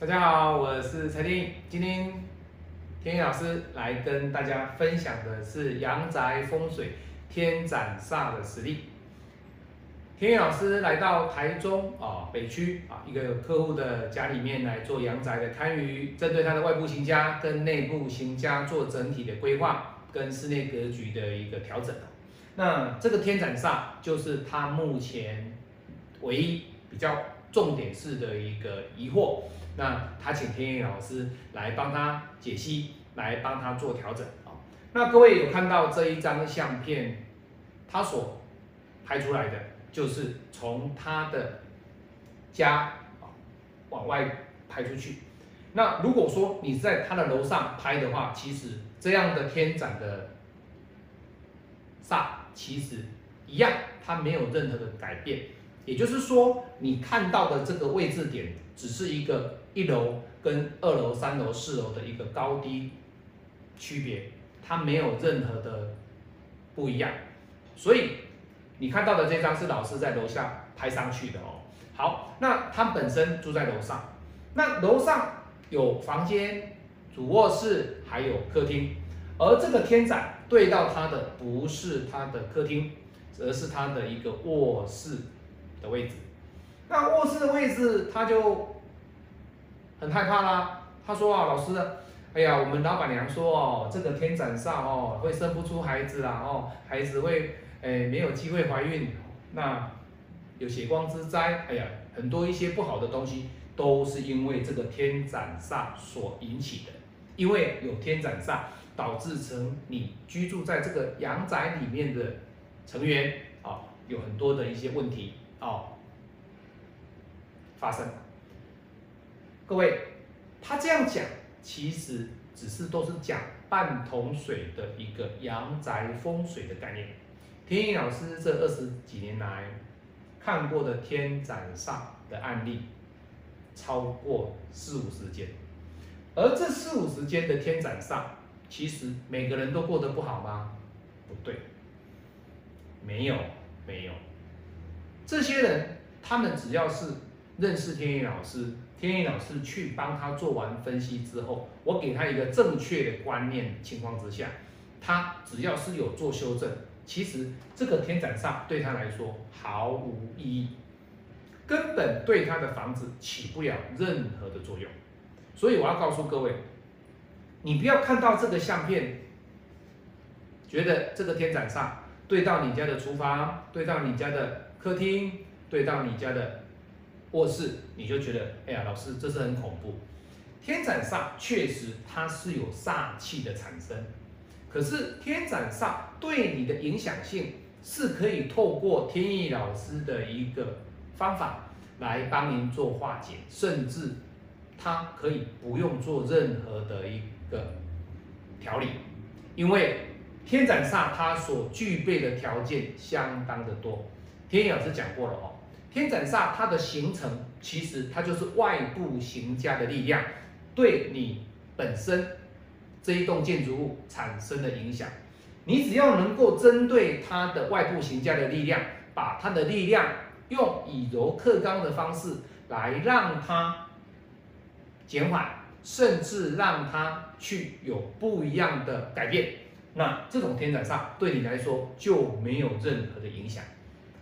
大家好，我是陈天意。今天天意老师来跟大家分享的是阳宅风水天斩煞的实例。天意老师来到台中啊北区啊一个客户的家里面来做阳宅的堪舆，针对他的外部行家跟内部行家做整体的规划跟室内格局的一个调整。那这个天斩煞就是他目前唯一比较重点式的一个疑惑。那他请天意老师来帮他解析，来帮他做调整啊。那各位有看到这一张相片，他所拍出来的就是从他的家啊往外拍出去。那如果说你在他的楼上拍的话，其实这样的天斩的煞其实一样，它没有任何的改变。也就是说，你看到的这个位置点只是一个。一楼跟二楼、三楼、四楼的一个高低区别，它没有任何的不一样，所以你看到的这张是老师在楼下拍上去的哦。好，那他本身住在楼上，那楼上有房间、主卧室还有客厅，而这个天盏对到他的不是他的客厅，而是他的一个卧室的位置。那卧室的位置，他就。很害怕啦，他说啊，老师，哎呀，我们老板娘说哦，这个天斩煞哦，会生不出孩子啦，哦，孩子会哎没有机会怀孕，那有血光之灾，哎呀，很多一些不好的东西都是因为这个天斩煞所引起的，因为有天斩煞导致成你居住在这个阳宅里面的成员啊，有很多的一些问题哦发生。各位，他这样讲，其实只是都是讲半桶水的一个阳宅风水的概念。天意老师这二十几年来看过的天斩煞的案例，超过四五十间，而这四五十间的天斩煞，其实每个人都过得不好吗？不对，没有，没有，这些人他们只要是认识天意老师。天意老师去帮他做完分析之后，我给他一个正确的观念情况之下，他只要是有做修正，其实这个天斩煞对他来说毫无意义，根本对他的房子起不了任何的作用。所以我要告诉各位，你不要看到这个相片，觉得这个天斩煞对到你家的厨房，对到你家的客厅，对到你家的。卧室，你就觉得，哎呀，老师，这是很恐怖。天斩煞确实它是有煞气的产生，可是天斩煞对你的影响性是可以透过天意老师的一个方法来帮您做化解，甚至它可以不用做任何的一个调理，因为天斩煞它所具备的条件相当的多。天意老师讲过了哦。天斩煞它的形成，其实它就是外部行家的力量对你本身这一栋建筑物产生的影响。你只要能够针对它的外部行家的力量，把它的力量用以柔克刚的方式来让它减缓，甚至让它去有不一样的改变，那这种天斩煞对你来说就没有任何的影响。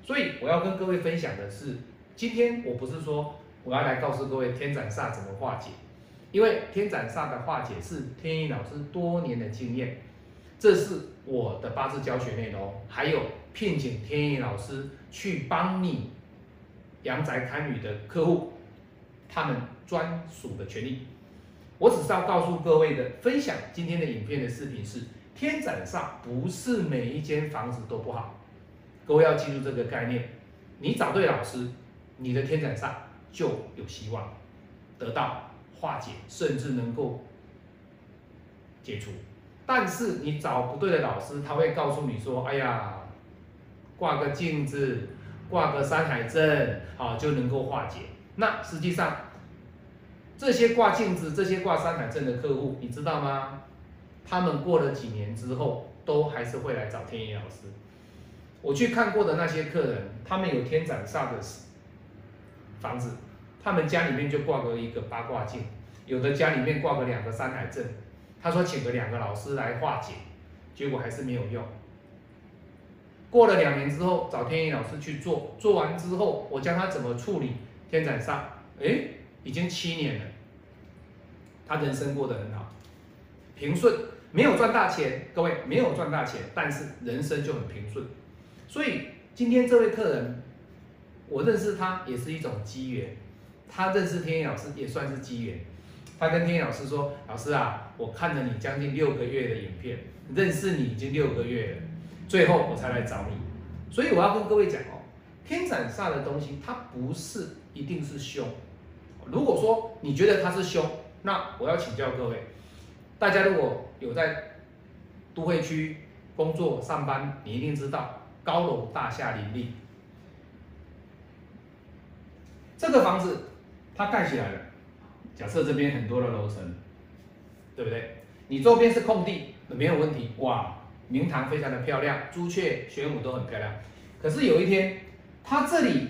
所以我要跟各位分享的是，今天我不是说我要来告诉各位天斩煞怎么化解，因为天斩煞的化解是天意老师多年的经验，这是我的八字教学内容，还有聘请天意老师去帮你阳宅堪舆的客户，他们专属的权利。我只是要告诉各位的分享，今天的影片的视频是天斩煞不是每一间房子都不好。各位要记住这个概念，你找对老师，你的天斩煞就有希望得到化解，甚至能够解除。但是你找不对的老师，他会告诉你说：“哎呀，挂个镜子，挂个山海镇，好就能够化解。”那实际上，这些挂镜子、这些挂山海镇的客户，你知道吗？他们过了几年之后，都还是会来找天野老师。我去看过的那些客人，他们有天斩煞的房子，他们家里面就挂个一个八卦镜，有的家里面挂个两个山海镇。他说请个两个老师来化解，结果还是没有用。过了两年之后，找天意老师去做，做完之后，我教他怎么处理天斩煞，哎，已经七年了，他人生过得很好，平顺，没有赚大钱，各位没有赚大钱，但是人生就很平顺。所以今天这位客人，我认识他也是一种机缘，他认识天意老师也算是机缘。他跟天意老师说：“老师啊，我看了你将近六个月的影片，认识你已经六个月了，最后我才来找你。所以我要跟各位讲哦，天斩煞的东西，它不是一定是凶。如果说你觉得它是凶，那我要请教各位，大家如果有在都会区工作上班，你一定知道高楼大厦林立，这个房子它盖起来了。”假设这边很多的楼层，对不对？你周边是空地，没有问题。哇，明堂非常的漂亮，朱雀、玄武都很漂亮。可是有一天，它这里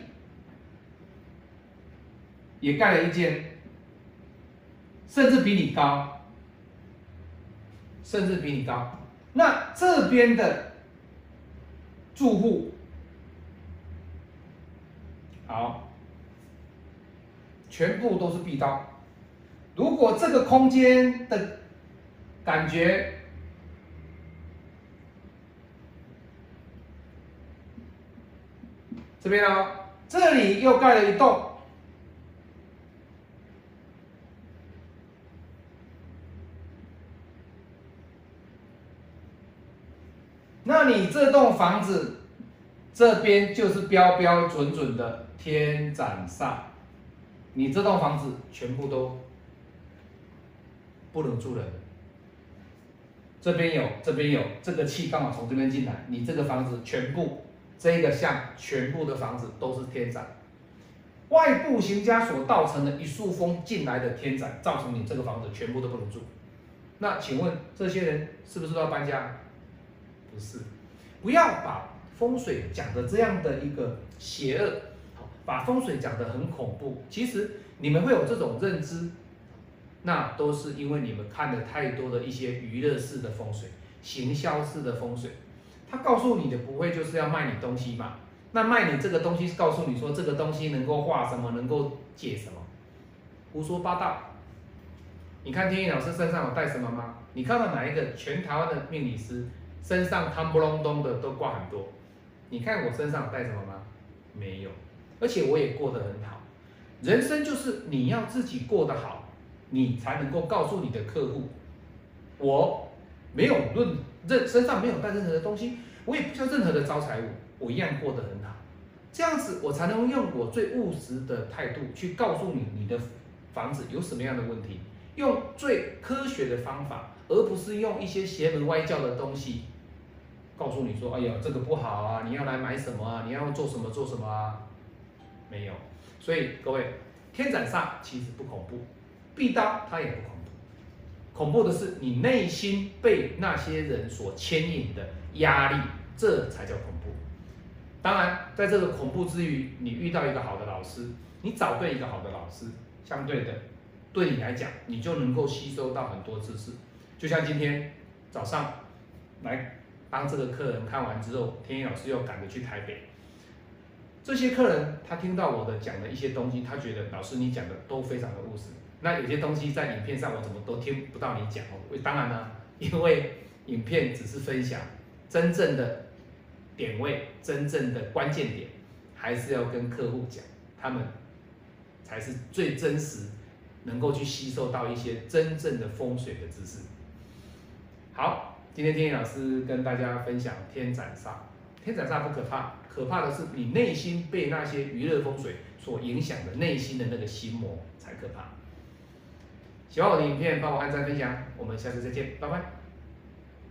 也盖了一间，甚至比你高，甚至比你高。那这边的住户，好，全部都是壁刀。如果这个空间的感觉，这边呢，这里又盖了一栋，那你这栋房子这边就是标标准准的天斩煞，你这栋房子全部都。不能住人，这边有，这边有，这个气刚好从这边进来，你这个房子全部这个像全部的房子都是天斩，外部行家所造成的一束风进来的天斩，造成你这个房子全部都不能住。那请问这些人是不是都要搬家？不是，不要把风水讲的这样的一个邪恶，把风水讲的很恐怖。其实你们会有这种认知。那都是因为你们看了太多的一些娱乐式的风水、行销式的风水，他告诉你的不会就是要卖你东西嘛？那卖你这个东西是告诉你说这个东西能够化什么，能够解什么？胡说八道！你看天意老师身上有带什么吗？你看到哪一个全台湾的命理师身上汤不隆咚的都挂很多？你看我身上带什么吗？没有，而且我也过得很好。人生就是你要自己过得好。你才能够告诉你的客户，我没有论任身上没有带任何的东西，我也不需要任何的招财物，我一样过得很好。这样子我才能用我最务实的态度去告诉你你的房子有什么样的问题，用最科学的方法，而不是用一些邪门歪教的东西告诉你说，哎呀这个不好啊，你要来买什么啊，你要做什么做什么啊？没有，所以各位天斩煞其实不恐怖。必刀它也不恐怖，恐怖的是你内心被那些人所牵引的压力，这才叫恐怖。当然，在这个恐怖之余，你遇到一个好的老师，你找对一个好的老师，相对的，对你来讲，你就能够吸收到很多知识。就像今天早上来帮这个客人看完之后，天一老师又赶着去台北。这些客人他听到我的讲的一些东西，他觉得老师你讲的都非常的务实。那有些东西在影片上我怎么都听不到你讲哦？当然呢，因为影片只是分享，真正的点位、真正的关键点，还是要跟客户讲，他们才是最真实，能够去吸收到一些真正的风水的知识。好，今天天意老师跟大家分享天斩煞，天斩煞不可怕，可怕的是你内心被那些娱乐风水所影响的内心的那个心魔才可怕。喜欢我的影片，帮我按赞分享，我们下次再见，拜拜。